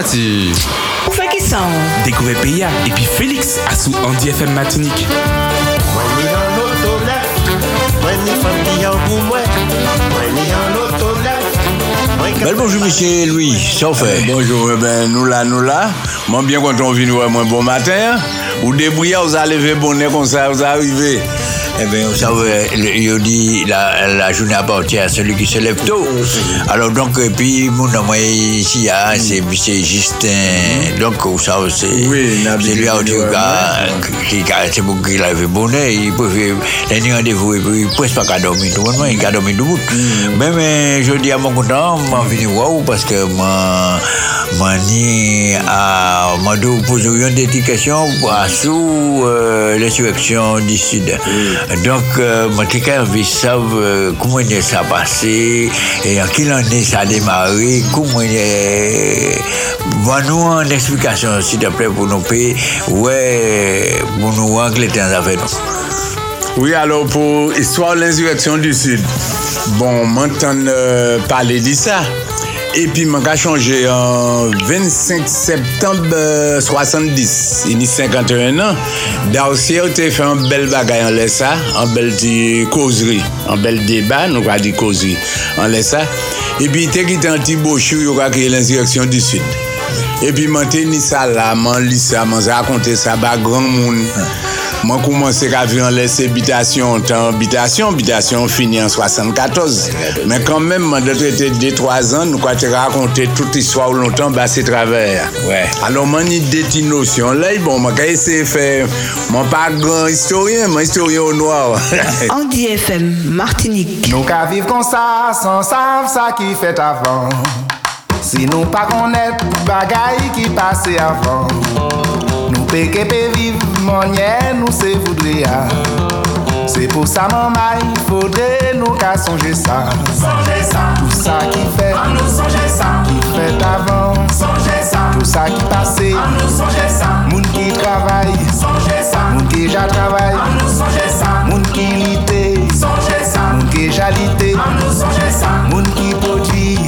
Wati. Ou fait qui sont? Découvrez Péia et puis Félix à sous Andy FM Matinique. Mwen ni an otolef, mwen ni fam ki an pou mwen Mwen ni an otolef, mwen ka Bel bonjour, monsieur Louis. Ça fait? Bonjour, eh ben, nous là, nous là. Moi, bien quand on vient voir moi bon matin. Ou débrouillez, vous allez lever bonnet comme ça, vous arrivez. Eh bien, vous savez, le- il dit la, la journée appartient à celui qui se lève tôt. Alors, donc, et puis, mon nom est ici, hein, c'est c'est Justin. Donc, vous savez, c'est Oui, lui à Nabil, qui qui c'est pour qu'il bonnet. Il peut faire un rendez-vous et puis il presque pas qu'à dormir tout le monde, il a dormi debout. Mais, mais, je dis à mon content, moi, venu voir parce que moi, moi, ni à, moi, vous une questions pour- sous euh, l'insurrection du Sud. Donc, quelqu'un veut savoir comment ça passé et en quelle année ça a démarré, comment. Donne-nous une explication, s'il te plaît, pour nous payer, ouais, pour nous que les temps avec nous. Oui, alors pour histoire de l'insurrection du Sud. Bon, m'entend euh, parler de ça. epi man ka chanje an 25 septembe 70, ini 51 an, Darcy ou te fè an bel bagay an lè sa, an bel ti kozri, an bel deba, nou ka di kozri, an lè sa, epi te ki tan ti bochou yo ka kreye l'insireksyon di sud. Epi man te ni sa la, man li sa, man sa akonte sa ba gran moun. Monde. Moi, commencé à vivre en laisse habitation, temps habitation, habitation fini en 74. Mais quand même, moi, de traiter de 3 ans, nous, quand tu raconté toute l'histoire longtemps, bah, c'est travers. Ouais. Alors, moi, j'ai des petites notions là, bon, j'ai essayé de faire, moi, pas grand historien, moi, historien au noir. Andy FM Martinique. Nou ka viv kon sa, san sav sa ki fet avan Si nou pa konet bagay ki pase avan Pe viv manye nou se voudre ya. Se pou sa mamay, nou ka sonje sa. Tout sa ki fet, ki fet avan Tout sa ki pase, moun ki travay. Moun ki ja travay, moun ki lite. Moun ki ja lite, an nou songe sa, moun ki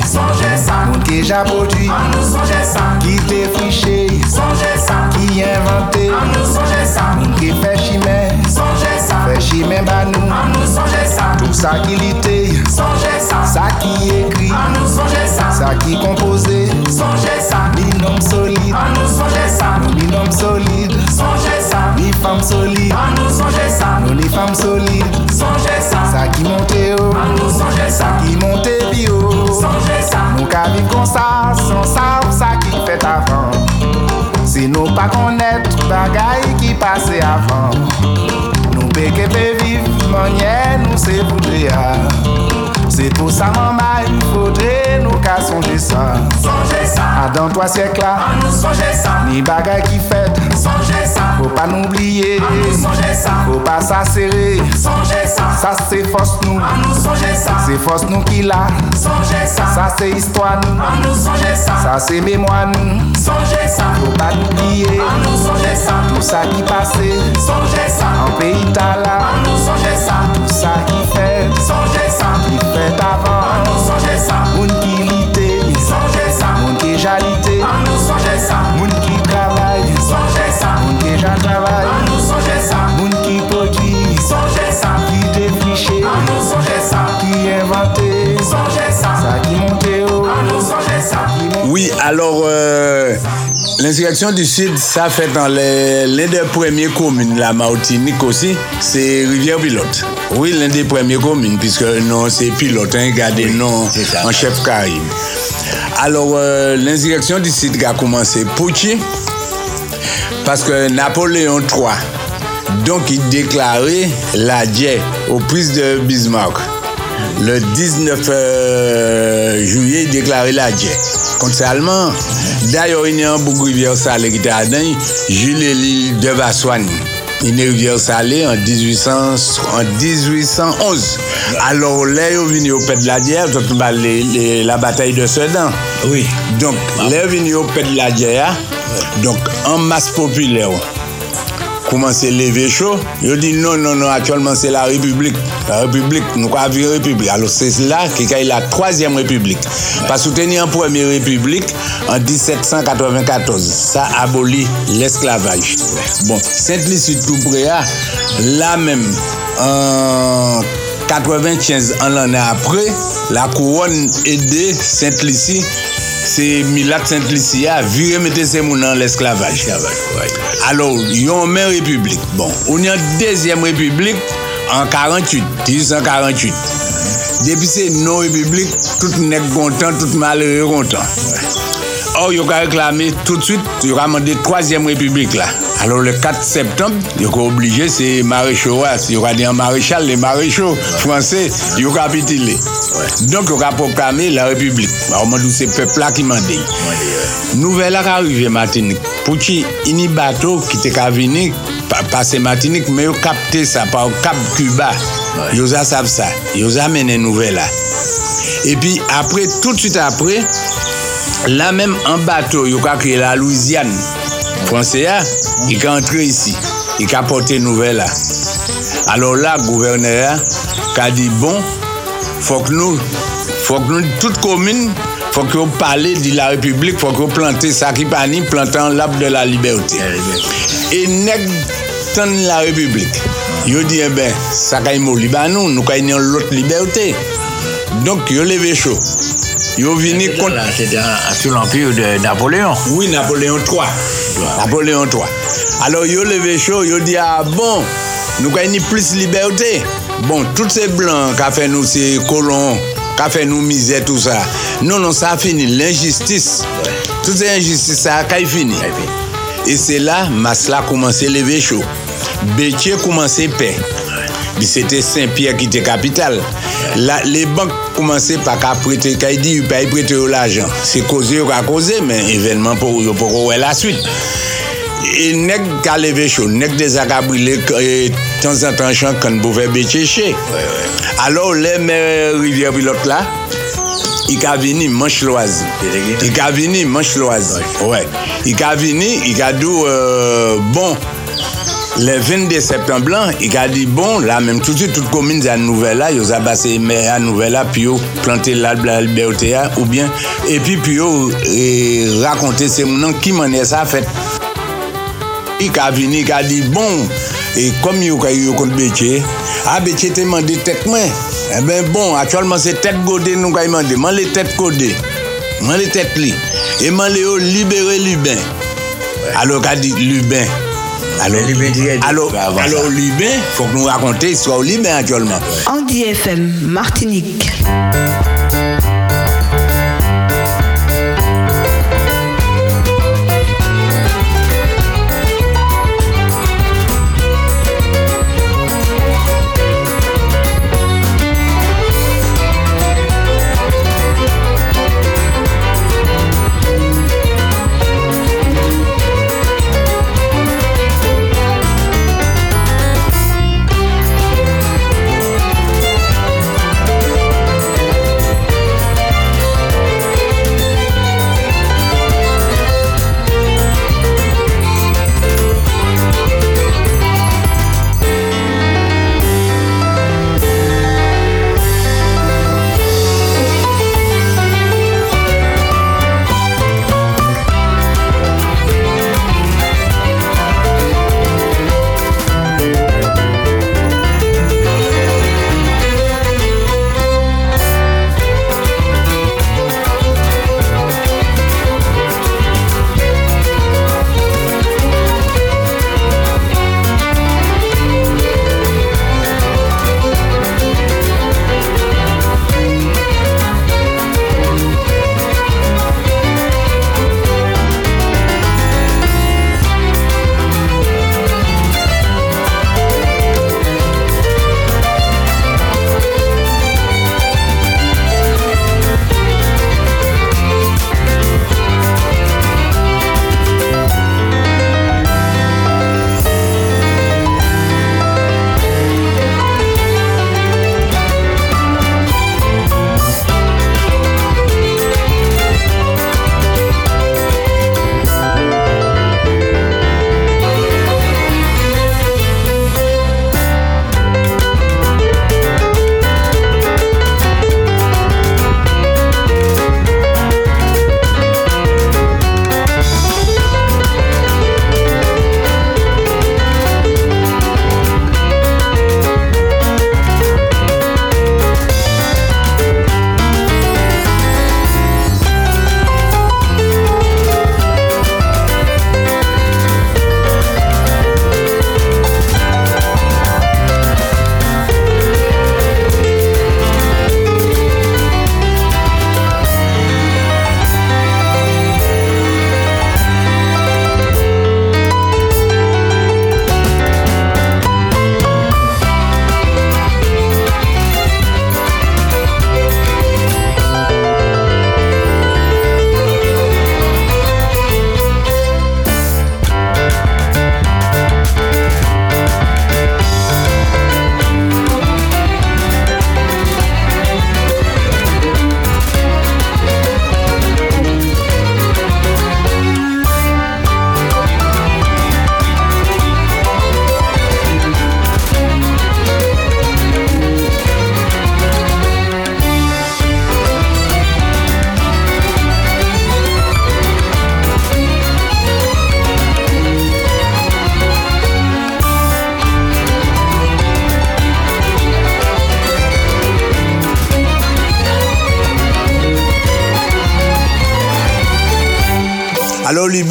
songe sa, Moun ki ja podwi, an nou songe sa, ki te friche songe sa, Ki invente, an nou songe sa, moun ki fe chimè songe sa, Fe chimè ba nou, an nou songe sa, tout sa ki lite songe sa, Sa ki ekri, an nou songe sa, sa ki kompose songe sa, Ni nom solide, an nou songe sa, nom solide songe sa, sa, ni fam solide. An nou sonje sa, nou ni fam solide Sonje sa, sa ki monte yo An nou sonje sa, sa ki monte bio Sonje sa, nou ka viv kon sa San sa ou sa ki fet avan Si nou pa konet bagay ki pase avan Nou peke pe viv, manye nou se voudre ya Se pou sa mamba, il foudre nou ka sonje sa Sonje sa, A dan 3 syek la An nou sonje sa, ni bagay ki fet Sonje sa Faut pas n'oublier, an nou songe sa, faut pas s'asserrer Ça. C'est force nous, c'est force nous qui l'a. Ça. C'est histoire nous, ça. C'est mémoire nous. Faut pas n'oublier, an nou songe sa, tout ça qui sa, En pays sa, tout ça qui fait, qui fait an avant Moun alors, euh, l'insurrection du Sud, ça fait dans l'un des premières communes, la Martinique aussi, c'est Rivière-Pilote. Oui, l'un des premières communes, puisque non, c'est Pilote, hein, regardez, non, c'est ça. en chef Caraïbe. Alors, euh, l'insurrection du Sud a commencé Pouchi, parce que Napoléon III, donc il déclarait la guerre aux prises de Bismarck. Le 19 euh, juillet, il déclarait la guerre contre les Allemands. D'ailleurs, il y a un beaucoup de rivière salée qui était à Jules l'île de Vassoine. Une rivière salée en, 1800, en 1811. Alors là, ils sont venus au Pet de la guerre, la bataille de Sedan. Oui. Donc, là, ils sont venus au Pet de la guerre, donc en masse populaire commencé à lever chaud? Ils dit non, non, non, actuellement c'est la République. La République, nous avons vu République. Alors c'est là qu'il a la troisième République. Parce que tenir en première République en 1794. Ça abolit l'esclavage. Bon, Sainte-Lucie tout près, là même, en 95 ans après, la couronne aidée Sainte-Lucie, se Milat Saint-Licia vire mette se moun an l'esklavaj. Alors, yon men republik. Bon, on yon dezyem republik an 48, 1848. Depi se non republik, tout nek kontan, tout malere kontan. Or, yon ka reklame tout suite, yon ramande troasyem republik la. Alors le 4 septembre, ils sont obligés, c'est maréchaux, ils ont dit un maréchal, les maréchaux français, ils ont capitulé. Donc ils ont proclamé la République. Alors moi, c'est le peuple qui m'a dit. Nouvelle qui arrive Martinique. Pour qui, il y a bateau qui était venu passer Martinique, mais ils ont capté ça par Cap Cuba. Ils savent ça. Ils ont amené nouvelle là. Et puis après, tout de suite après, là même en bateau, ils ont créé la Louisiane. Konseya, i ka antre isi, i ka pote nouvel la. Alors la, gouverneur la, ka di bon, fok nou, fok nou tout komine, fok yo pale di la republik, fok yo plante sakipani, plantan lap de la liberté. Eh, eh, eh. E nek tan la republik, yo di e eh ben, sakay mou libanou, nou kay nyon lot liberté. Donk yo leve chou. Yo vini contre. C'était sous l'empire de Napoléon. Oui, Napoléon III. Napoléon III. Alors, yo levé chaud, yo dit, ah bon, nous gagnons plus liberté. Bon, tous ces blancs qui fait nous ces colons, qui fait nous misère, tout ça. Non, non, ça a fini. L'injustice. Toutes ces injustices, ça a fini. Et c'est là, Masla a commencé à lever chaud. Bétier a commencé paix. C'était Saint-Pierre qui était capitale. La, le bank koumanse pa ka prete, ka yi di yu pa yi prete yo la jan. Se koze yo ka koze, men evenman pou yo pou kowe la suite. E nek ka leve chou, nek de zakabrile, e, tan san tan chan kan pou fe becheche. Ouais, ouais. Alors le me rivye pilot la, i ka vini manch loazi. I ka vini manch loazi. Ouais. I ka vini, i ka dou euh, bon. Le 22 septemblan, i ka di bon, la menm touti tout komine zan nouvel la, yo zabase me a nouvel la, pi yo plante l'albe la liberté a, ou bien, epi pi yo e, rakonte se mounan ki manye sa fet. I ka vini, i ka di bon, e kom yo ka yo kont Betye, a Betye te mande tet mwen, e eh ben bon, atyolman se tet gode nou ka imande, man le tet gode, man le tet li, e man le yo libere Lubin, alo ka di Lubin. Alors, alors, alors Lubin, faut que nous raconter l'histoire au Lubin actuellement. Andy FM, Martinique.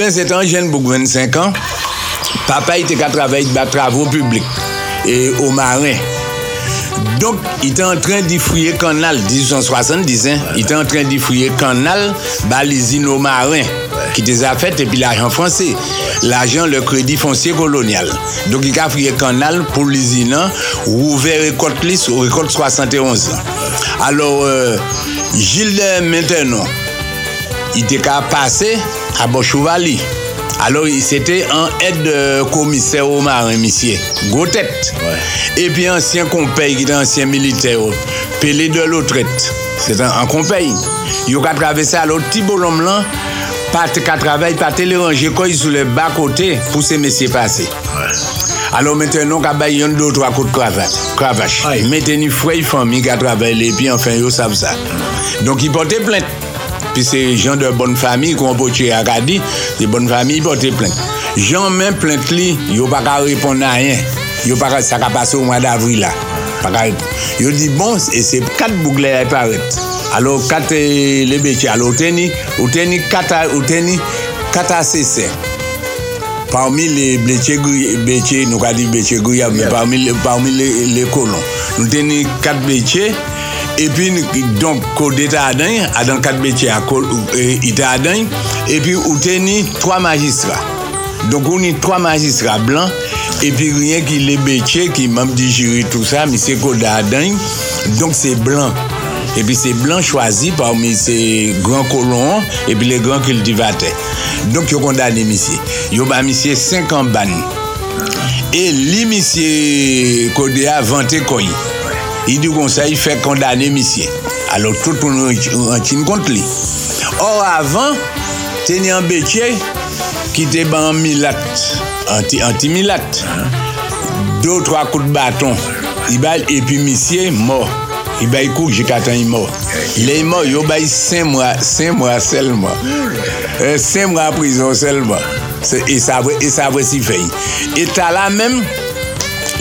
Ben, c'est un jeune pour 25 ans. Papa, était qu'à travailler dans les travaux publics et au marin. Donc, il était en train d'y fouiller canal, 1870, hein, il était en train d'y fouiller canal, bah, l'usine au marin, qui était à fait, et puis l'argent français, l'argent, le crédit foncier colonial. Donc, il a fouillé canal pour l'usine, ouvert récolte liste au récolte 71 ans. Alors, euh, Gilles maintenant, il était passer à Bochevali. Alors, il c'était un aide euh, commissaire au marin, monsieur. Gros tête. Et puis, ancien compagnie, qui était ancien militaire, pelé de l'autrette. C'est un, un compagnie. Il a traversé à l'autre petit bonhomme là, pas qu'à travailler, pas les ranger quoi, sur le bas côté pour ces messieurs passer. Alors maintenant, quand il y a deux trois coups de cravate, cravache. Maintenant, il faut une famille qui a travaillé, et puis enfin, ils savent ça. Donc, il portait plainte. Pi se jan de bon fami kon po che akadi, de bon fami pote plente. Jan men plente li, yo pa ka repon nan yen. Yo pa ka sakapase ou mwa davri la. Yo di bon, e se kat bougle e paret. Alo kat le beche, alo teni, ou teni kata, ou teni kata sese. Parmi le beche, beche nou ka di beche gouyab, parmi le, le kolon. Nou teni kat beche, epi donk kode ta adan, adan kat betye akol e, ita adan, epi ou te ni 3 magistra. Donk ou ni 3 magistra blan, epi riyen ki le betye ki mam di jiri tout sa, mi se kode adan, donk se blan. Epi se blan chwazi parmi se gran kolon, epi le gran kultivate. Donk yo kondane misye. Yo ba misye 5 an ban. E li misye kode a vante koyi. I di kon sa, i fe kondane misye. Alo, tout ou nou an chin kont li. Or, avan, te ni an betye, ki te ban milat, anti-milat. Anti Do, twa kout baton. I bal, epi misye, mor. I bay kouk, jikatan i mor. Le i mor, yo bay 5 mwa, 5 mwa selman. 5 mwa prison selman. E sa vre si fey. E ta la menm,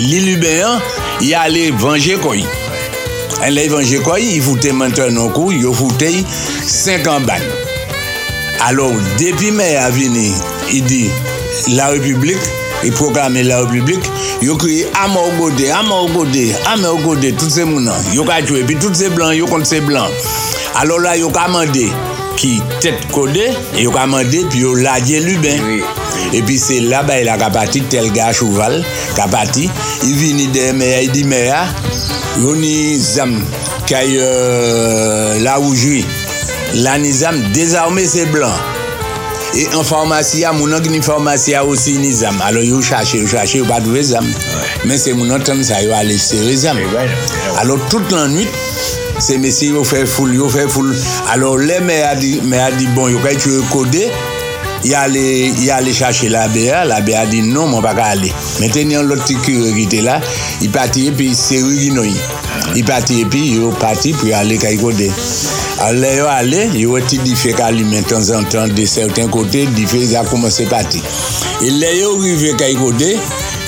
li lubeyan, yi ale vanje koyi. En le vanje koyi, yi foute menten nou kou, yo foute yi 50 ban. Alors, depi me avini, yi di la republik, yi programe la republik, yo kriye ama ou gode, ama ou gode, ama ou gode, tout se mounan. Yo ka chwe, pi tout se blan, yo kont se blan. Alors la, yo ka mande, ki tet kode, yo kamande pi yo laje luben. Oui. E pi se la bay e la kapati tel ga chouval, kapati, i vini de meya, i di meya, yo ni zam kay euh, la oujwi. La ni zam dezarme se blan. E an farmasya, mounan ki ni farmasya osi ni zam. Alo yo chache, yo chache, yo pa dwe zam. Ouais. Men se mounan tan sa yo ale sere zam. Eh ouais, ouais, eh Alo tout lan nwit, Se mesi yo fè foul, yo fè foul. Alors le mè a di, mè a di bon, yo kè kyo kode, yale chache la beya, la beya di non, mwen pa ka ale. Mè tenyon loti kyo kite la, yi pati epi seri ginoyi. Yi pati epi, yo pati pou yale kè kode. Ale yo ale, yo wè ti di fè kalime tan zan tan de certain kote, di fè yi a komanse pati. E le yo rive kè kode,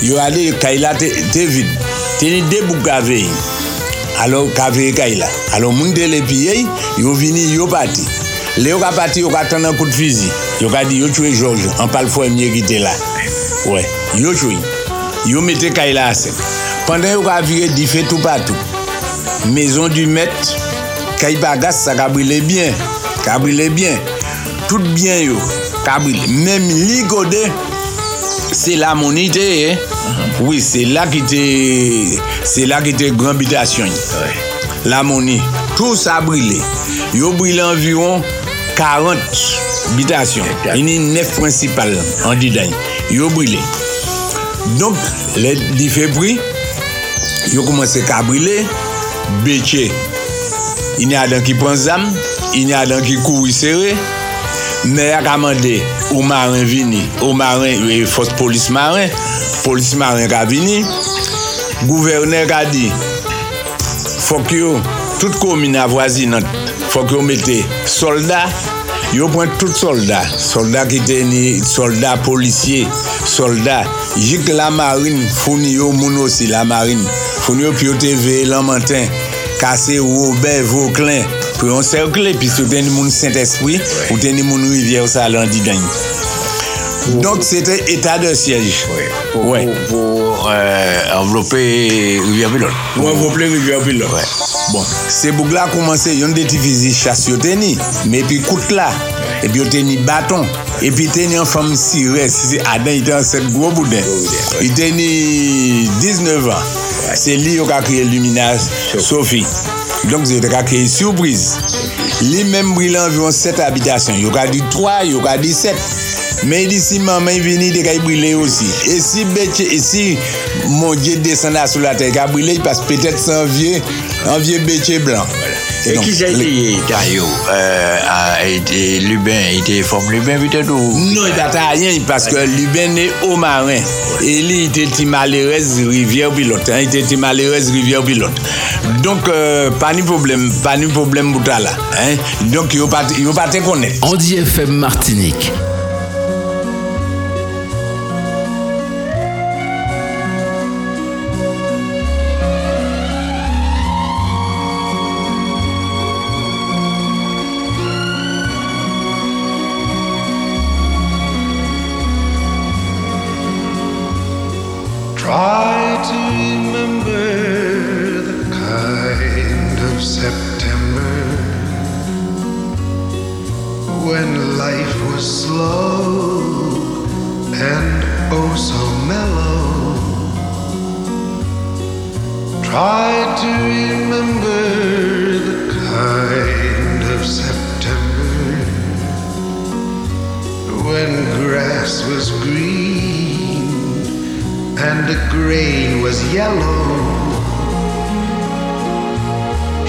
yo ale kè la te, te vide. Teni debou gave yi. Gavé. Alors, gavé caïla. Alors, moun de les pieds, il est venu, il est parti. Léo a parti, il a attendu un coup de fusil. Il a dit, il a tué Georges, en parle fois mieux là. Ouais. Il a mis Kaila. Pendant qu'il a viré du feu tout partout. Maison du maître, Kaïbagas, ça a brûlé bien. Ça a brûlé bien. Tout bien, yo. Ça a brûlé. Même l'Igodé, Se la moun ite e. Oui, se la ki te, se la ki te gran bitasyon. Ouais. La mouni, tout sa brile. Yo brile environ 40 bitasyon. Yini 9 prinsipal an di dan. Yo brile. Donk, le di febri, yo komanse ka brile, beche. Yini adan ki pon zam, yini adan ki kou wisere, Mè a kamande, ou marin vini, ou marin, e fos polis marin, polis marin ka vini, gouverneur ka di, fok yo, tout komina vwazinan, fok yo mette soldat, yo pwen tout soldat, soldat ki teni, soldat polisye, soldat, jik la marine, founi yo moun osi la marine, founi yo piyote ve lanmanten, kase ou obe, voklen, pou yon serkle, pi sou teni moun Saint-Esprit, ou teni moun Rivière Salandi dany. Donc, c'était état de siège. Oui. Pour, ouais. pour, pour euh, envelopper Rivière-Pilon. Ou envelopper Rivière-Pilon. Ouais. Bon, se bouk la komanse, yon de ti fizi chas yo teni, me pi kout la, e pi yo teni baton, e pi teni an fam si res, si adan ite an set gwo bouden, i teni 19 an, se li yo kakye luminaj Sophie. Te ka kreye surprise. Li menm brile environ 7 habitasyon, yo ka di 3, yo ka di 7. men disi maman vini de ka yi brile osi. E si betye, e si mon diye desanda sou la te, ka brile pas petet san vie, an vie betye blan. E ki sa yi Dayo, Lubin, yi te form Lubin bitet ou? Non, yi pata a yen, paske Lubin ne o marin. E li yi te ti malerez rivye ou pilot, yi te ti malerez rivye ou pilot. Donk, euh, pa ni problem, pa ni problem bouta la. Donk, yo pate konen. Andi FM Martinique. September when life was slow and oh so mellow. Try to remember the kind of September when grass was green and the grain was yellow.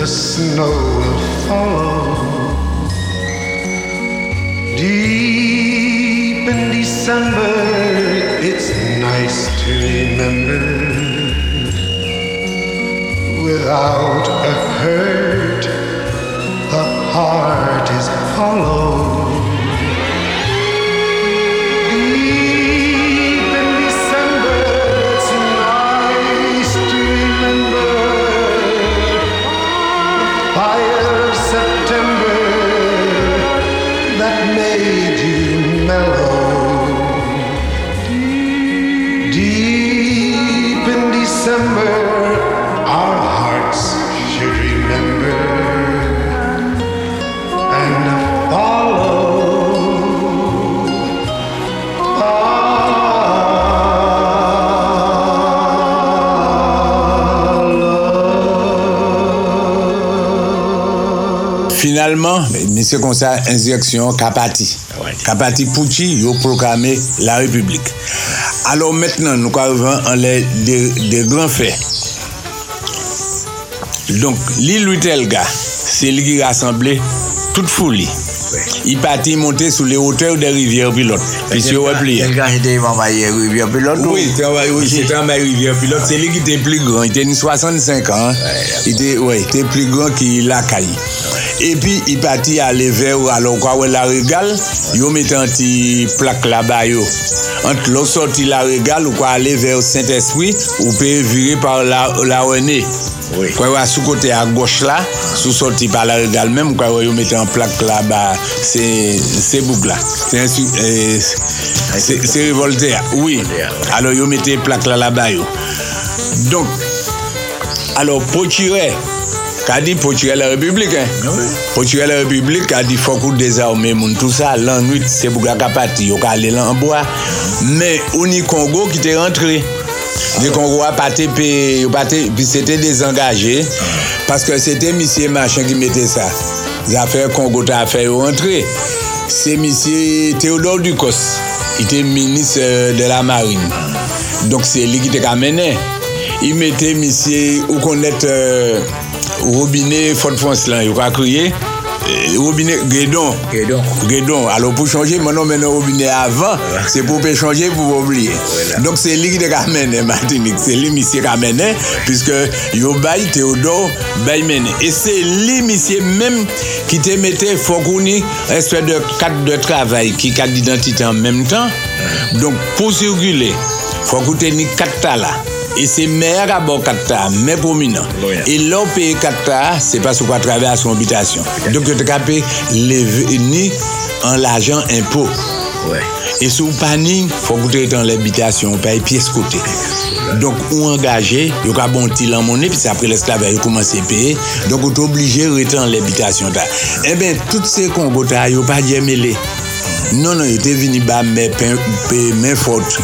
the snow will follow. Deep in December, it's nice to remember. Without a hurt, the heart is hollow. December, our hearts should remember and follow. Finalement, monsieur comme ça, insurrection Kapati. Kapati Pouchi, yo proclamé la République. Alors maintenant, nous arrivons à les, des, grands faits. Donc, l'île Witelga, c'est lui qui rassemblait toute foule. I pati monte sou le oteur de rivyer pilot Pis yo wè pliye El kan jete envaye rivyer pilot Oui, jete envaye rivyer pilot Se li ki te pli gran, ite ni 65 an Ite pli gran ki la kayi epi i pati ale ve ou alon kwa wè la regal, yo met an ti plak la ba yo. Ant lò sorti la regal ou kwa ale ve ou Saint-Esprit, ou pe vire par la, la wène. Oui. Kwa wè sou kote a goch la, sou sorti par la regal mèm, kwa wè yo met an plak la ba, se bouk la. Se insu... E, se revolte ya, oui. Alo yo mette plak la la ba yo. Donk, alo potire, Ka di potire la republik, hein? Ah oui. Potire la republik, ka di fokou dezarme moun. Tout sa, lan nwit, se pou kaka pati. Yo ka ale lan anboa. Men, ou ni Kongo ki te rentre. Ni Kongo a pati, pi se te dezengaje. Paske se te misye machan ki mette sa. Zafèr Kongo ta fè yo rentre. Se misye Theodore Dukos. Ite minis de la marine. Donk se li ki te kamene. I mette misye ou konet... Euh, robinet Fort-France lan, yo ka kriye, eh, robinet Gredon. Gredon. Gredon. Alo pou chanje, manon menon robinet avan, se pou pe chanje pou pou oubliye. Voilà. Donk se li ki de kamene, Martinique, se li misye kamene, piske yo bay Theodore bay mene. E se li misye menm ki te mette fokouni espè de kat de travay ki kat d'identite an menm tan. Donk pou sirgule, fokouni te ni kat tala. E se mer a bo katta, mer prominant. E lò peye katta, se pa sou kwa travè a son bitasyon. Donk yo te kapè leve ni an l'ajan impo. E sou panin, fò koute etan l'habitasyon, paye piye skote. Donk ou angaje, e yo ka bon ti lan mounen, pis apre l'esklave yo koumanse peye, donk ou te oblige etan l'habitasyon ta. E ben, tout se kongo ta, yo pa djemele. Non, non, yo te vini ba men fote. Men fote,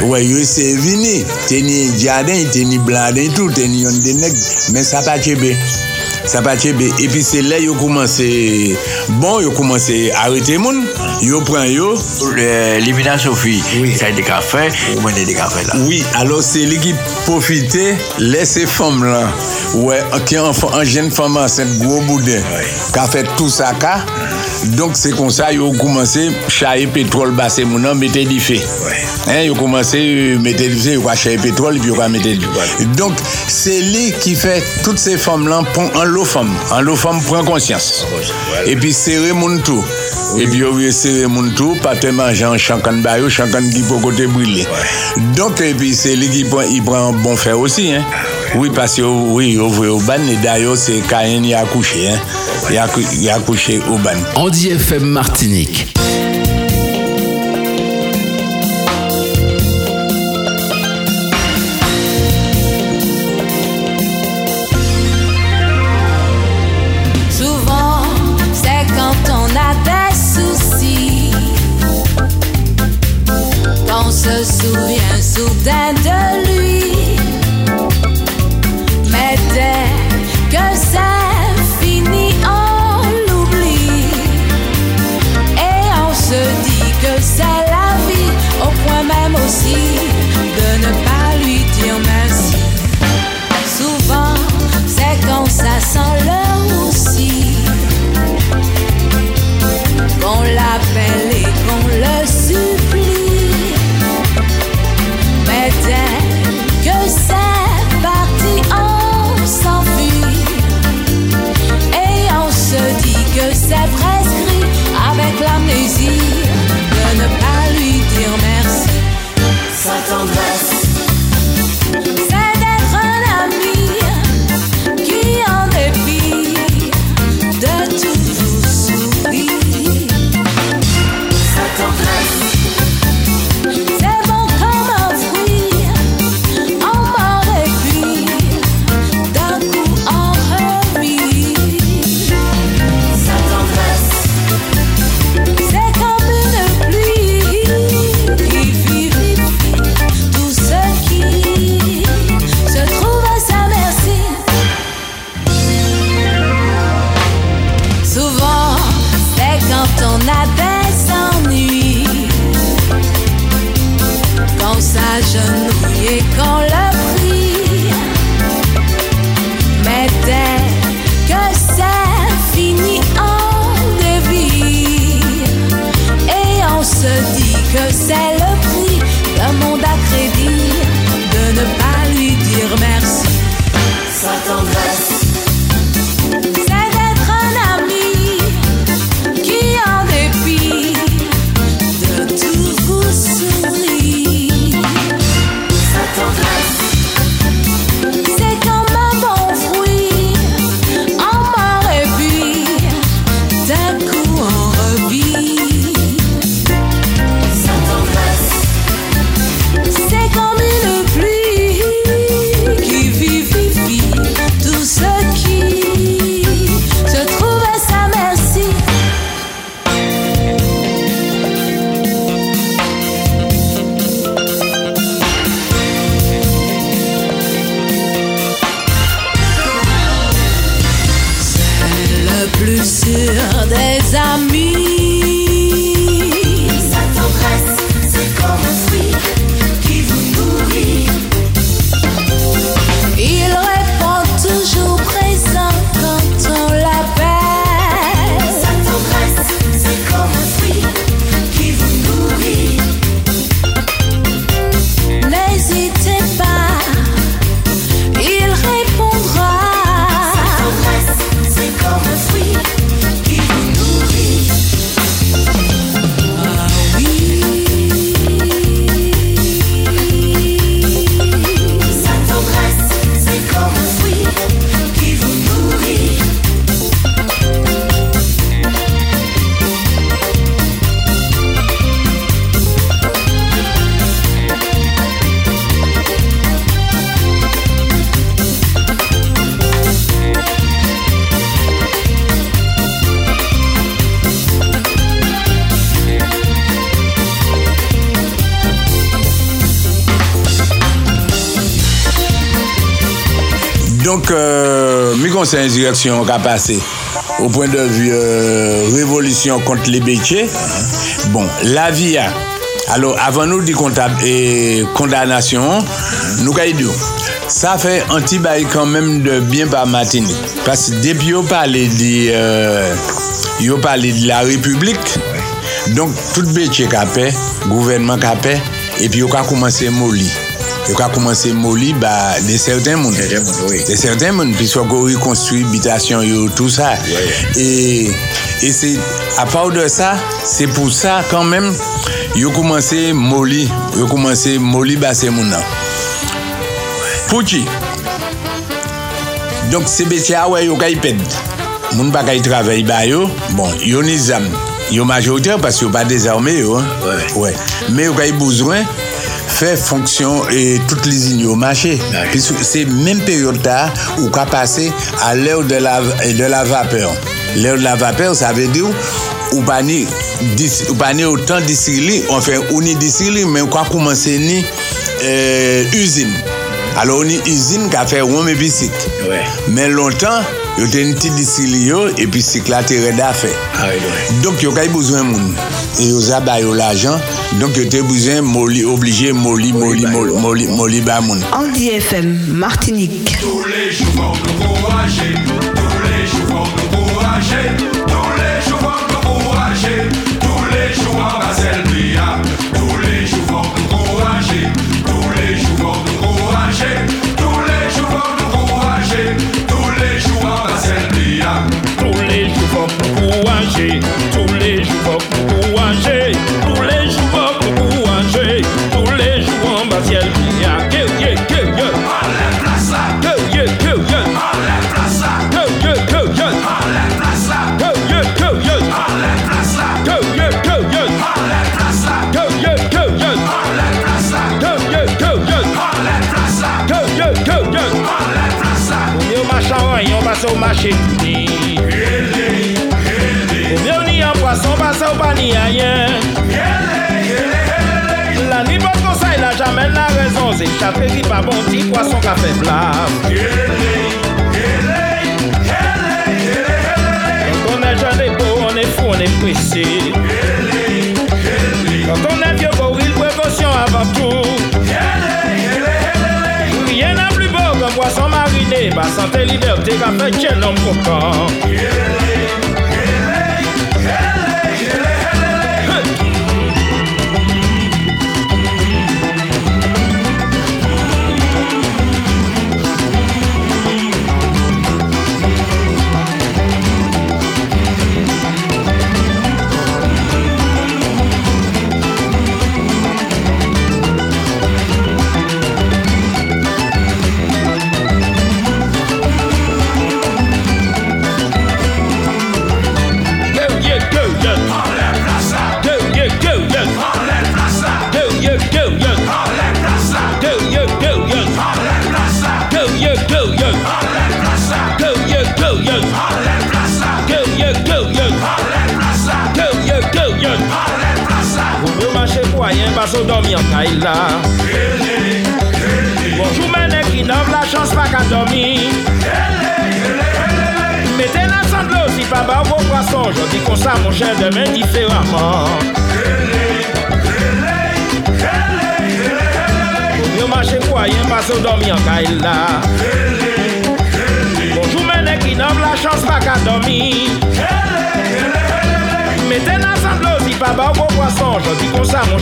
wè. Wè, yo se vini. Teni jaden, teni bladen, tout, teni yon denek, men sa pa chebe. sa pa chebe, epi se le yo koumanse, bon yo koumanse arete moun, yo pran yo. Limina Sofi, sa yi de kafe, ou mwen de de kafe la. Oui, alo se li ki profite, le se fom la, wè, ki an jen fom ansen, gwo bouden, ka fe tout sa ka, donk se kon sa yo koumanse, chaye petrol basse moun an, mette di fe. Yo koumanse, euh, mette di fe, yo kwa chaye petrol, pi yo kwa mette di fe. Donk se li ki fe, tout se fom lan, pon an, l'eau femme, prend conscience. Et puis serrer mon tout. Et puis il serrer mon tout, pas te manger en chancan bayo, chancan qui peut côté brûler. Donc et puis c'est lui qui prend, il un bon fer aussi. Hein. Oui, parce que oui, il ouvre au ban, et d'ailleurs c'est Caïn qui a accouché. Hein. Il a, il accouché au ban. Andy FM Martinique. Donc, euh, mes conseils d'insurrection qu'a passé au point de vue euh, révolution contre les bétiers. Bon, la via. Alors, avant nous comptable et condamnation, nous avons dit, ça fait un petit bail quand même de bien par Martinique. Parce que depuis qu'on parlait de, euh, de la République, donc tout bétier fait, gouvernement fait, et puis on a commencé à mollir. yo ka koumanse moli ba de serten moun. De serten moun, pi so go rekonstruy bitasyon yo, tout sa. E, e se, a paw de sa, se pou sa kanmen, yo koumanse moli, yo koumanse moli ba se moun nan. Pouti. Donk se betya wè yo ka iped. Moun pa ka yi travay ba yo, bon, yo ni zam. Yo majoriter, pas yo pa dezarme yo. Mè yo ka yi bouzwen, fonction et toutes les lignes au marché. C'est même période où qu'a passé à l'heure de la de la vapeur. L'heure de la vapeur, ça veut dire ou pas ni dis- ou pas ni autant distiller, enfin on ni distiller mais on a commencé ni euh, usine. Alors, on a une usine qui a fait rhum et puis cycle. Mais longtemps, il y a une petite distillerie et puis cycle là, t'es d'affaires. Donc, il y a besoin de monde. Et il y a l'argent. Donc, il y a besoin de obligé molli, molli, molli, molli, molli, ba moun. Andy FM, Martinique. Tous les jours vont nous courager, tous les jours vont nous courager, tous les jours vont nous courager, tous les jours en tous les jours vont nous courager, tous les jours vont nous courager, les jours faut nous courager, tous les jours faut nous courager, tous les jours faut nous courager, tous les jours en bas ciel on passe au marché. yo pa ni ayen La ni bon konsey la jamen la rezon Se chapre ki pa bon ti kwa son kafe blam Quand on est jeune et beau, on est fou, on est pressé Quand on est vieux beau, il précaution avant tout. Rien n'a plus beau qu'un poisson mariné. Bah, Par santé, liberté, café, tchèl, homme coquant pa ba ou poisson Jodi kon sa mon chè demen diferanman Yo mache domi mene ki nom la chans pa ka domi Meten asan blozi pa ba ou poisson Jodi kon sa mon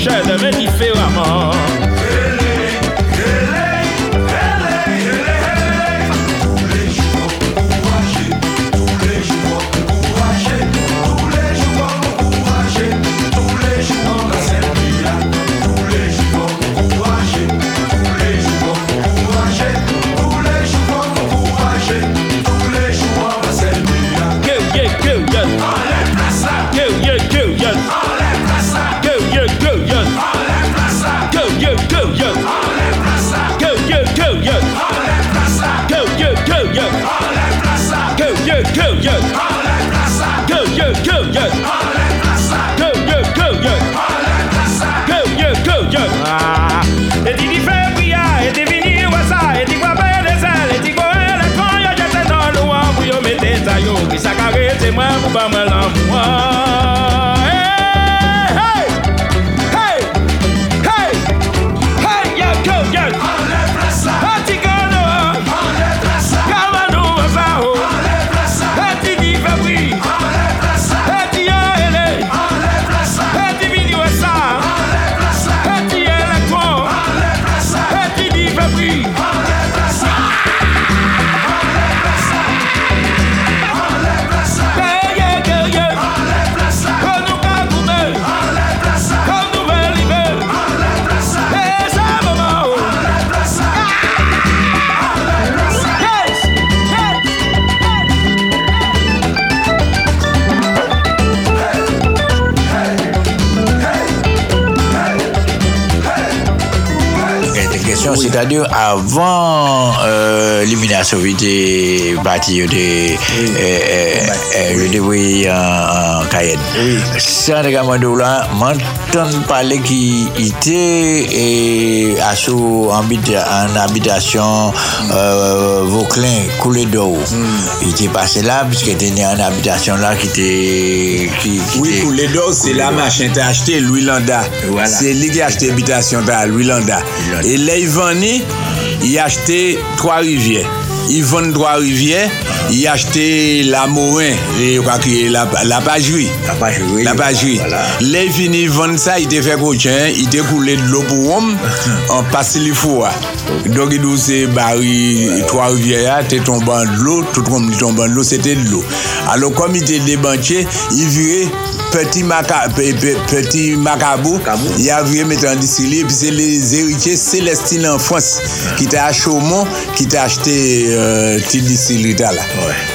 yeah, go yeah. Go yeah, go yeah. Go yeah, go yeah. E di di febbia, e di vini wasa, e di qua bene sale, e di qua ele con io, io te do lua, fu io mettete a io, chissà carete, ma fu pa me l'amore. oui. c'est-à-dire avant euh, l'élimination était partie de le débris en, Cayenne. Oui m'entend parler qui était en habitation euh, Vauclin, coulé d'eau. Il était passé là puisqu'il était né en habitation là qui était qui, qui Oui, les dos, c'est la machin t'as acheté Louis Landa. Voilà. C'est lui qui a acheté habitation t'as Louis Landa. Et là, il vendait, il a acheté Trois-Rivières. Yvonne Trois-Rivières, il acheté la Morin, et, la, la Pagerie. La Pagerie. La Pagerie. Voilà. Les fini vendre ça, il était fait cochon, il était coulé de l'eau pour homme, en passé les fours. Donc, il nous c'est Barry, Trois-Rivières, t'es tombé de l'eau, tout le monde tombé de l'eau, c'était de l'eau. Alors, comme il était débanché, il virait Peti Makabou, yavye metan disili, pi se les erike Celestine en France, ki te a Chaumont, ki te achete ti disili ta la.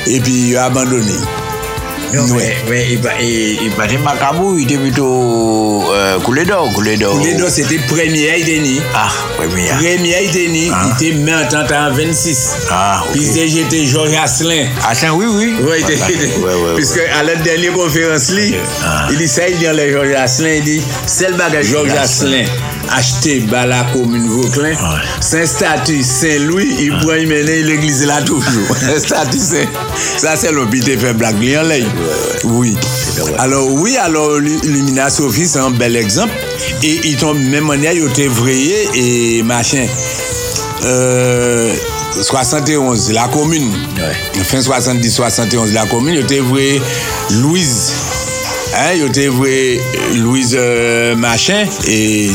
E pi yo abandoni. Ouais. mais, mais il, il, il passait Macabou, il était plutôt euh, coulé d'eau, coulé d'eau. Les deux, c'était premier, né. Ah, premier. Premier, né, Ah. il était né en 30 en 26. Ah, ok. Puis j'étais Georges Asselin. Ah, ça, oui, oui. Ouais, il était- ouais, ouais, Puisque ouais. à la dernière conférence, Ah. il dit ça, il dit à Georges Asselin, il dit, c'est le bagage Georges Asselin acheté par la commune Vauclin, Saint-Statut Saint-Louis, il prend, il mène l'église là toujours. Saint-Statut Saint. Ça, c'est l'hôpital fait blague, en. Oui. Alors, oui, alors, Lumina Sophie, c'est un bel exemple. Et ils ont même manière, ils ont été vrayés et machin. Euh, 71, la commune. Fin 70, 71, la commune, yo te vwe Louise. Hein, yo te vwe Louise euh, Machin et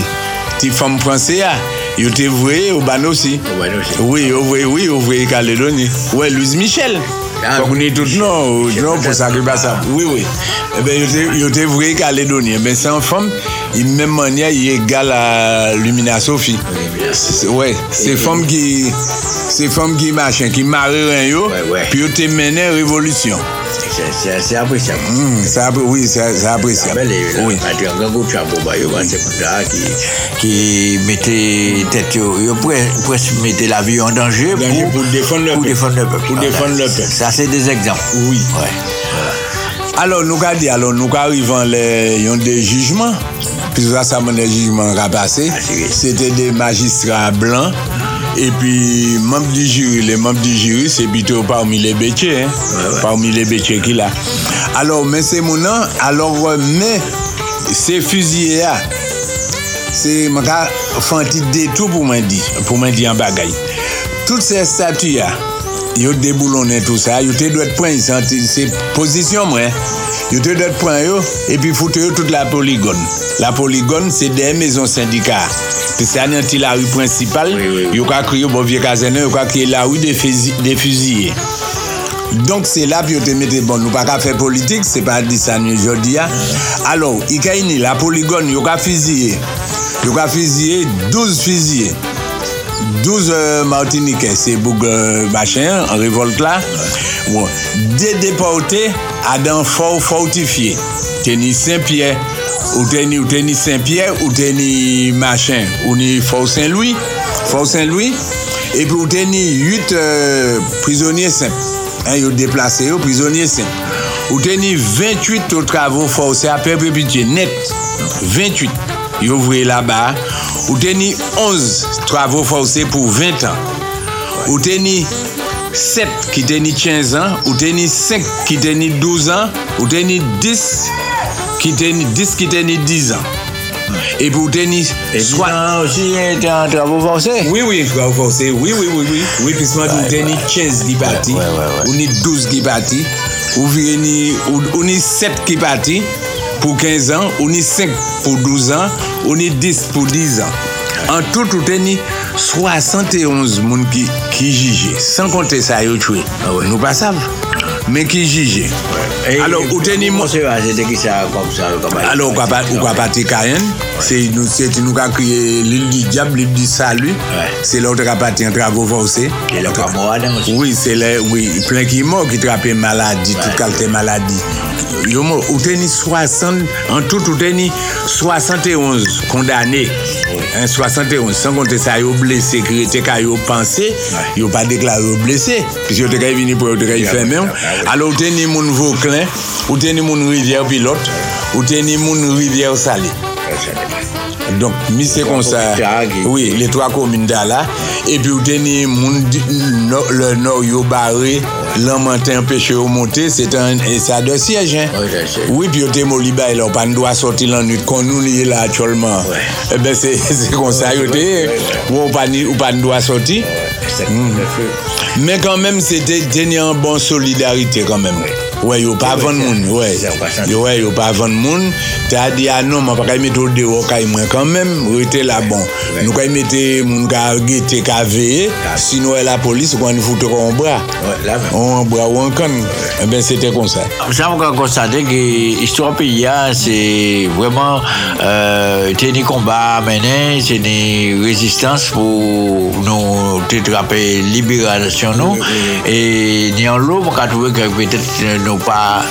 ti femme français ya. Yo te au ban aussi. Oui, yo oui, yo Calédonie. Ouais, Louise Michel. Ah, tout non, non que pas ça. Oui, oui. Eh ben, yo te, Calédonie. Eh ben, c'est en femme, il même manière, il est égal à Lumina Sophie. C'est- Ouais, c'est femme c'est femme qui machin, qui marie yo, puis yo te mené révolution. C'est appréciable. Hum, ça, oui, c'est appréciable. Oui. Un grand de bah, yo, c'est qui, qui mettait yo, yo la vie en danger pour, défendre le peuple. le. Pour Voilà. défendre le peuple. Ça, c'est des exemples. Oui. Ouais. Alors, nous alors, nous arrivons les, ont des jugements. Puis ça, ça jugements qui ont passé. C'était des magistrats epi mamp di jiri, le mamp di jiri se bito parmi le betye, ouais, ouais. parmi le betye ki la. Alors men se mounan, alors men se fuzye ya, se maka fanti detou pou men di, pou men di an bagay. Tout se statu ya, yo deboulonè tout sa, yo te dwet pwen, se posisyon mwen, yo te dwet pwen yo, epi foute yo tout la poligon. La poligon se de mezon syndika, pe se anyanti la rue principal, yo ka kriyo bovye kazene, yo ka kriyo la rue de, de fuziye. Donk se la pi yo te mette bon, nou pa ka fe politik, se pa di sa nou jodi ya. Alor, i ka ini la poligon, yo ka fuziye, yo ka fuziye, 12 fuziye. 12 euh, Martinique, c'est Boug euh, Machin, en révolte là. Bon. Des déportés à dans fort fortifié. Tennis Saint-Pierre, ou tennis, ou tennis Saint-Pierre, ou tennis Machin, ou ni Fort Saint-Louis, Fort Saint-Louis, et puis ou tennis 8 euh, prisonniers simples. Hein, ils ont déplacé, aux prisonniers simples. Ou tennis 28 aux travaux forcés à perpétuité, net. 28. yo vwe la ba, ou teni 11 travou fawse pou 20 an, ou teni 7 ki teni 15 an, ou teni 5 ki teni 12 an, ou teni 10 ki teni 10, ki teni 10 an. E pou teni... E soit... nan osi ente an travou fawse? Oui, oui, travou fawse, oui, oui, oui, oui, oui, pisman ou teni 15 ki pati, ou ni 12 ki pati, ou ni 7 ki pati, pour 15 ans. Ou ni 5 pour 12 ans. Ou ni 10 pour 10 ans. En tout, ou teni 71 moun qui, qui jugé. Sans compter ça, yo tué. Nous pas savons. Mais qui jugé. Et- Alors, qui ça comme ça comme alors, ou va partir Cayenne. C'est nous, c'est nous qui avons créé l'île du diable, l'île du salut. C'est où on a parti en travaux forcés. Et le camarade aussi. Oui, c'est là, oui, plein qui mort qui trappent maladie, toute qualité maladie. Yo ou teni 60, en tout, ou teni 71 condamnés. Hein, 71, sans compter ça, yo blessé, qui était qu'à yo pensé, yo pas déclaré blessé, puisque yo te venir pour yo te fermer. Alo ou teni moun Vauclin, ou teni moun Rivière Pilote, ou teni moun Rivière Salée. Donk, mi se kon sa, oui, le 3 komine da la, epi ou teni moun no, le nou yo bare, lan manten peche yo monte, se tan sa de siyejen. Oui, pi yo te moli bay la, ou pan do a soti lan nut, kon nou liye la atcholman. Ebe se kon sa yo te, ou pan do a soti. Men kan men, se te teni an bon solidarite kan men. Ouais, yo pas vendre moun, ouais. Yo ouais, yo pas vendre moun. T'as dit ah non, moi pas mettre au dehors kay moi quand même, rester là bon. Nous kay mettre moun ka gete ka veiller, sinon la police quand nous fout en bras. On bras ou en canne. Eh ben c'était comme ça. Ça, on a constaté que l'histoire pays, là, c'est vraiment euh, des combats menés, c'est des résistances pour nous tétraper libération nous. Et ni en l'eau, on a trouvé que peut-être euh, nous pas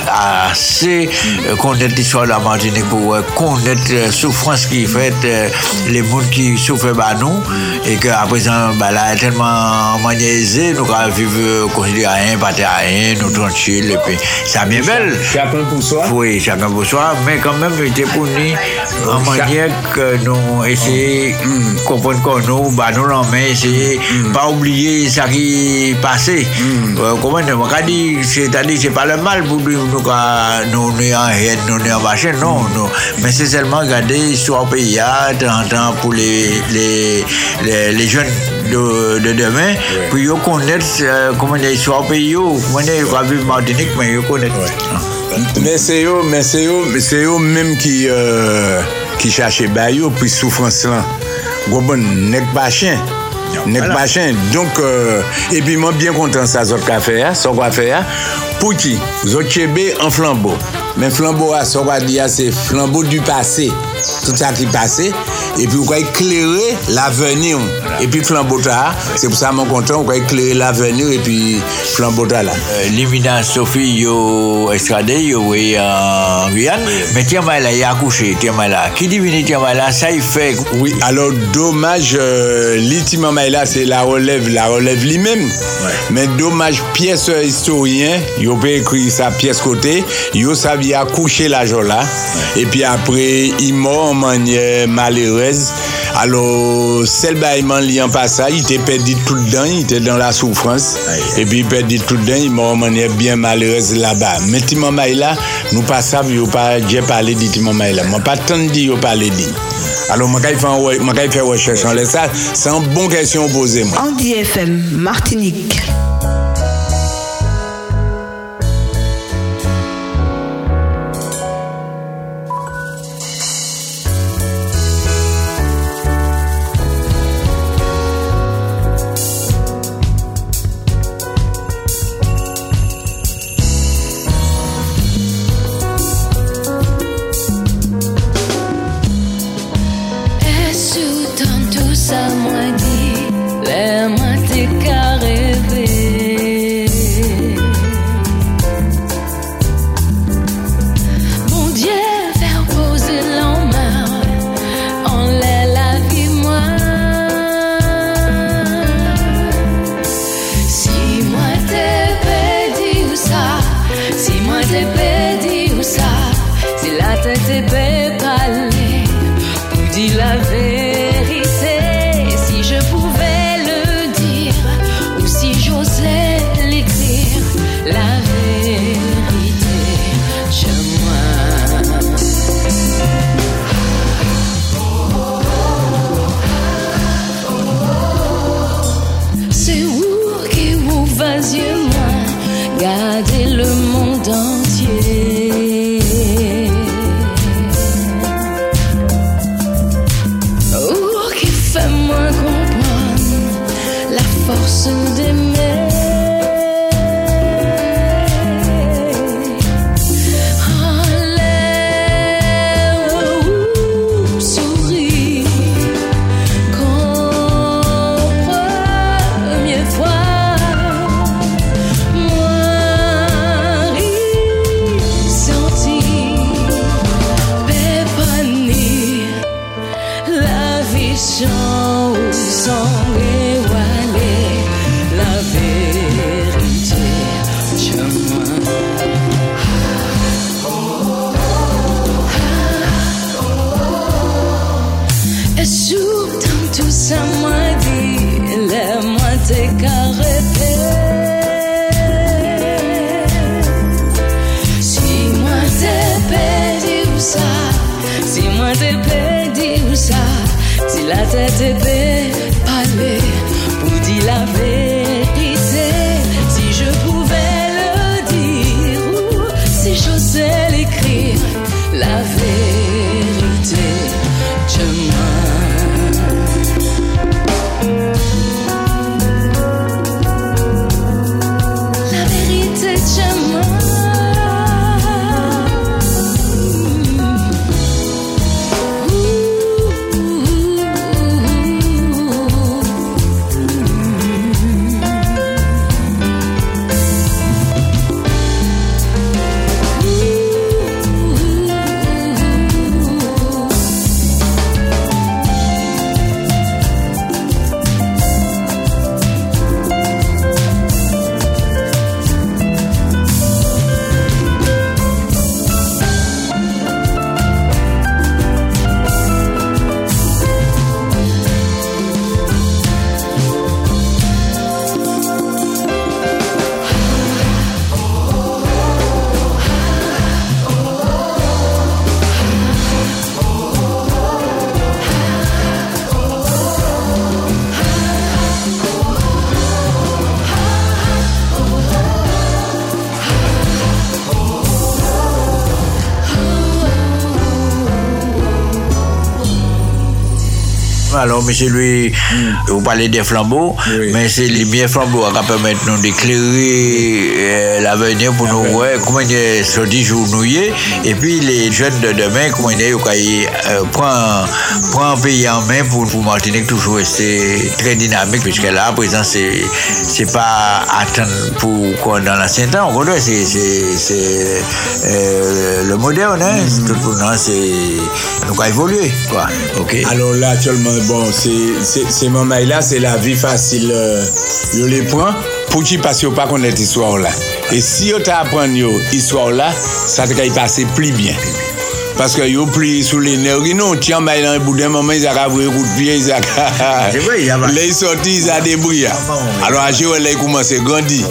assez euh, connaître l'histoire de la Martinique pour euh, connaître la souffrance qui fait euh, les gens qui souffrent bah, nous et qu'à présent bah, là tellement maniaisé nous allons vivre considérer rien pas de rien nous tranquille et puis ça bien belle. chacun pour soi. Oui chacun pour soi mais quand même il était pour nous en manière que nous essayer de comprendre qu'on nous bah nous l'en met essayer pas oublier ça qui est passé. Euh, comment quand dit, c'est-à-dire, c'est pas le mal pour nous, nous, en nous, nous, en machin, non, non. Mais c'est seulement regarder l'histoire pays, temps temps, pour les, les, les, les jeunes de, de demain, pour qu'ils connaissent, euh, comment dire, l'histoire pays, comment ils vont vivre Martinique, mais ils connaissent. Ah. Mais c'est eux, mais c'est eux, mais c'est eux même qui euh, qui cherchaient bayo puis souffrance là. Gros bon, nek pas chien. Chien. Donc euh, et puis moi bien content ça zot ka fait, ça va faire pour qui? Zot chebe en flambeau. Mais flambeau à ça va dire c'est flambeau du passé. Tout ça qui passé et puis on va éclairer l'avenir. Et puis flambeau là, c'est pour ça mon content on va éclairer l'avenir et puis flambeau là. Euh, Limina Sophie yo extradé yo oui en Guyane mais tiens là il a accouché tiens là qui dit vini tiens là ça il fait Oui, alors dommage, euh, là, c'est la relève, la relève lui-même. Mais dommage, pièce historien, il peut écrire sa pièce côté, il savait accoucher l'argent là. Et puis après, il mort en manière malheureuse. Alors, celle baillement liant pas ça, il était perdu tout dedans, il était dans la souffrance. Et puis, il perdu tout dedans, il mort en manière bien malheureuse là-bas. Mais Timon là, nous pas savons, il pas, j'ai parlé de Timon là. Moi, pas tant dit, il parlé de. Alors, moi, quand il fait, un- moi, quand il fait recherche en l'air, ça, c'est une bonne question posée, moi. Andy FM, Martinique. Alors, monsieur, lui, vous parlez des flambeaux, mais c'est les bien flambeaux qui permettent nous d'éclairer euh, l'avenir pour nous voir comment il est sorti jour nous y est. Et puis, les jeunes de demain, comment il est, euh, prend, prend un pays en main pour, pour Martinique toujours rester très dynamique, puisque là, à présent, c'est, c'est pas attendre pour quoi dans l'ancien temps. On connaît, c'est, c'est, c'est euh, le moderne, hein. C'est tout, non, c'est, nous avons évolué, quoi. OK? Alors là, actuellement, bon, c'est, ces moments-là, c'est la vie facile. Euh, yo les prend pour qu'ils passent pas connaître histoire là. Et si yo t'apprend yo histoire là, ça te y passer plus bien. Parce que yo pris sous les nerfs, non, tiens, mais dans le bout d'un moment, ils vu coup de pied, ils il y a Les sortis, ils ont débrouillé. Alors, à jouer, là, ils commencent à grandir.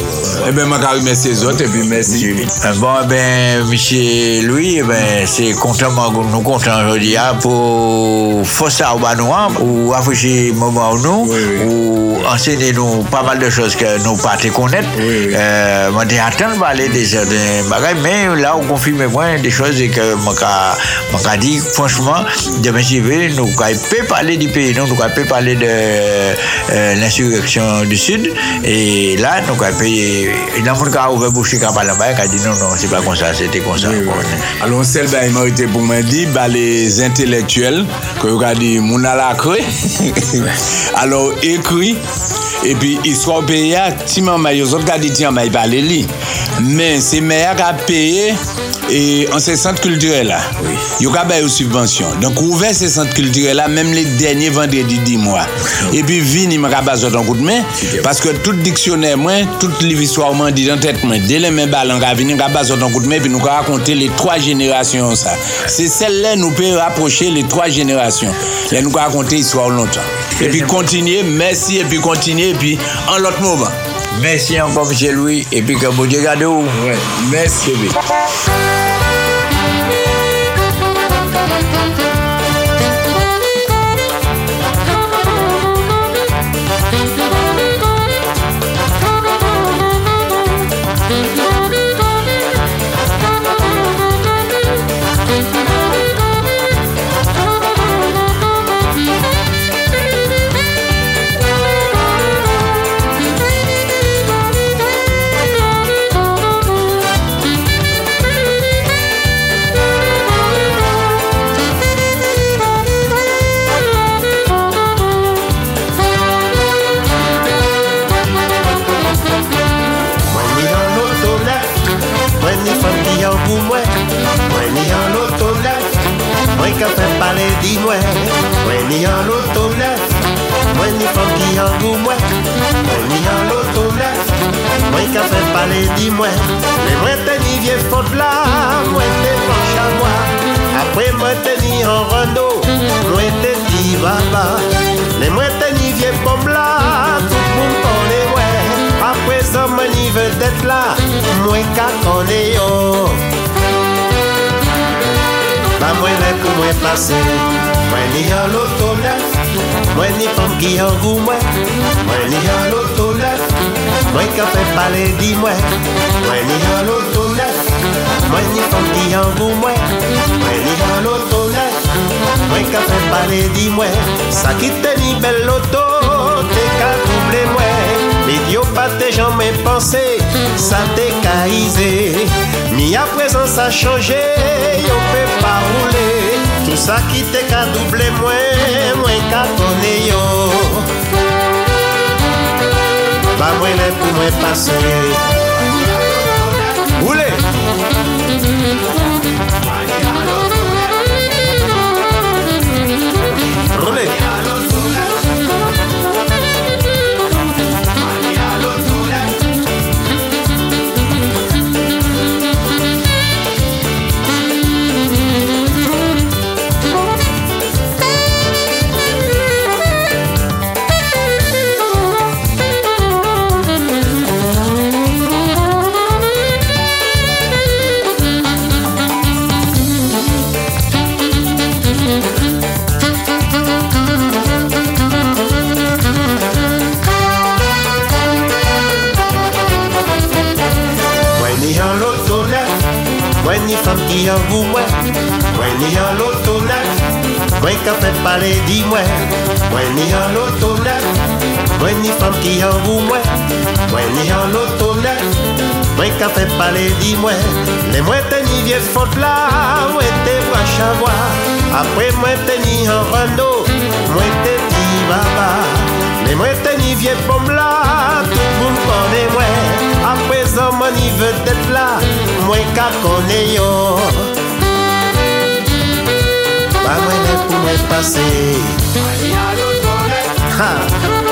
Eh bien, je vais remercier les autres, et puis merci. Euh, Bon, eh ben, monsieur Louis, eh ben, c'est content, nous comptons aujourd'hui hein, pour forcer au Banois, ou afficher moment nous, ou enseigner nous pas mal de choses que nous pas te connaître. Moi, j'ai attendu parler des bagages, mais là, on confirme moi des choses que moi, moi, dit, franchement, demain, si vous nous, quand peut parler du pays, nous, quand peut parler de euh, l'insurrection du Sud, et là, nous, quand y a un qui a ouvert bouche qui a parlé là-bas, a dit non, non, c'est pas comme ça, c'était comme ça. Alors, celle ben, il été pour me dire, bah, les intellectuels, que vous avez dit, mon à la. Alors, écrit, et puis, histoire pays, si maman, les autres qui dit, tiens, bah, il parle li. Mais c'est meilleur qu'à payer, et en ces centres culturels là, il y a une subvention. Donc, ouvert ces centres culturels là, même les derniers vendredis du mois. Et puis, vini, coup de main, parce que tout toute l'histoire, moi, dit dans tête, moi, dès les mêmes ballons, on vini, on besoin d'un coup de main, puis nous allons raconter les trois générations, ça. C'est celle-là, nous peut rapprocher les trois générations. Là, nous allons raconter l'histoire longtemps. Et puis, continuer, merci, et puis continuer, et puis, en l'autre moment. Merci encore, monsieur Louis, vous. Ouais, merci. oui. Mwen mwen fe pale di mwen mwen te ni vie la, mwen te fan chamois Apre mwen te an rando, mwen te di baba Le mwen te vie pom la, tout moun kone mwen Apre sa mwen ni vedet la, mwen ka yo mwen lè mwen Mwen ni an loto la Mwen ni fam ki an gou mwen Mwen ni Mwen ka fe pale di mwen Mwen ni an loto la Mwen ni fam ki an mwen Mwen ni an loto la Mwen ka fe pale di mwen Sa ki te ni bel loto Te ka double mwen L'idiot pas te jamais pensé, ça te caïsé. Mi à présent ça changé, yo peut pas rouler. Tout ça qui te ka doublé moins, moins qu'à connaître yo. pa' huele, tú pasé. La, mwen fam ki an gou mwen Mwen ni an loto la, Moi qu'a fait parler, dis-moi. Moi ni en l'auto neuf. Moi ni femme qui en vous, moi. Moi ni en l'auto neuf. Moi qu'a fait parler, dis-moi. Les moi t'es ni vieux faute là. Moi t'es vache à voir. Après moi t'es ni en rando. Moi t'es petit baba. T'es ni vieux pomme là. Tout le connaît moi ni veut d'être là. Moi qu'a connaît yo. Pas moi pour moi passer. Ha.